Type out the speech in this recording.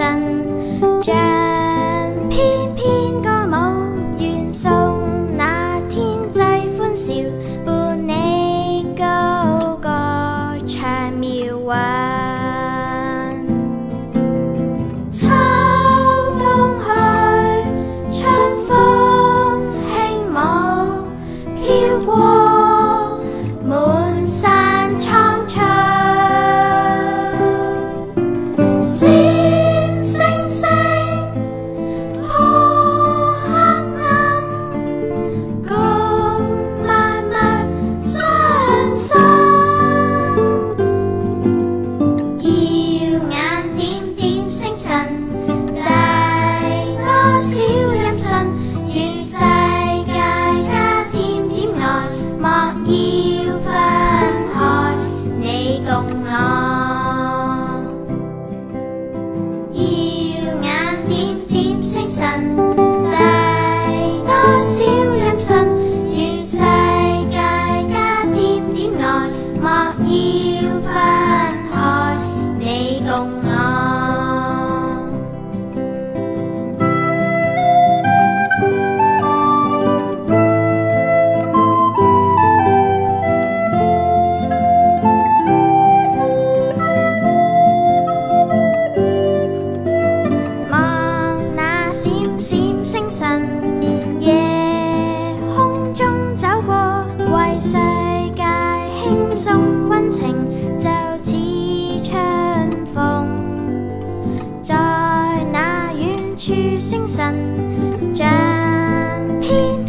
三处星辰像片。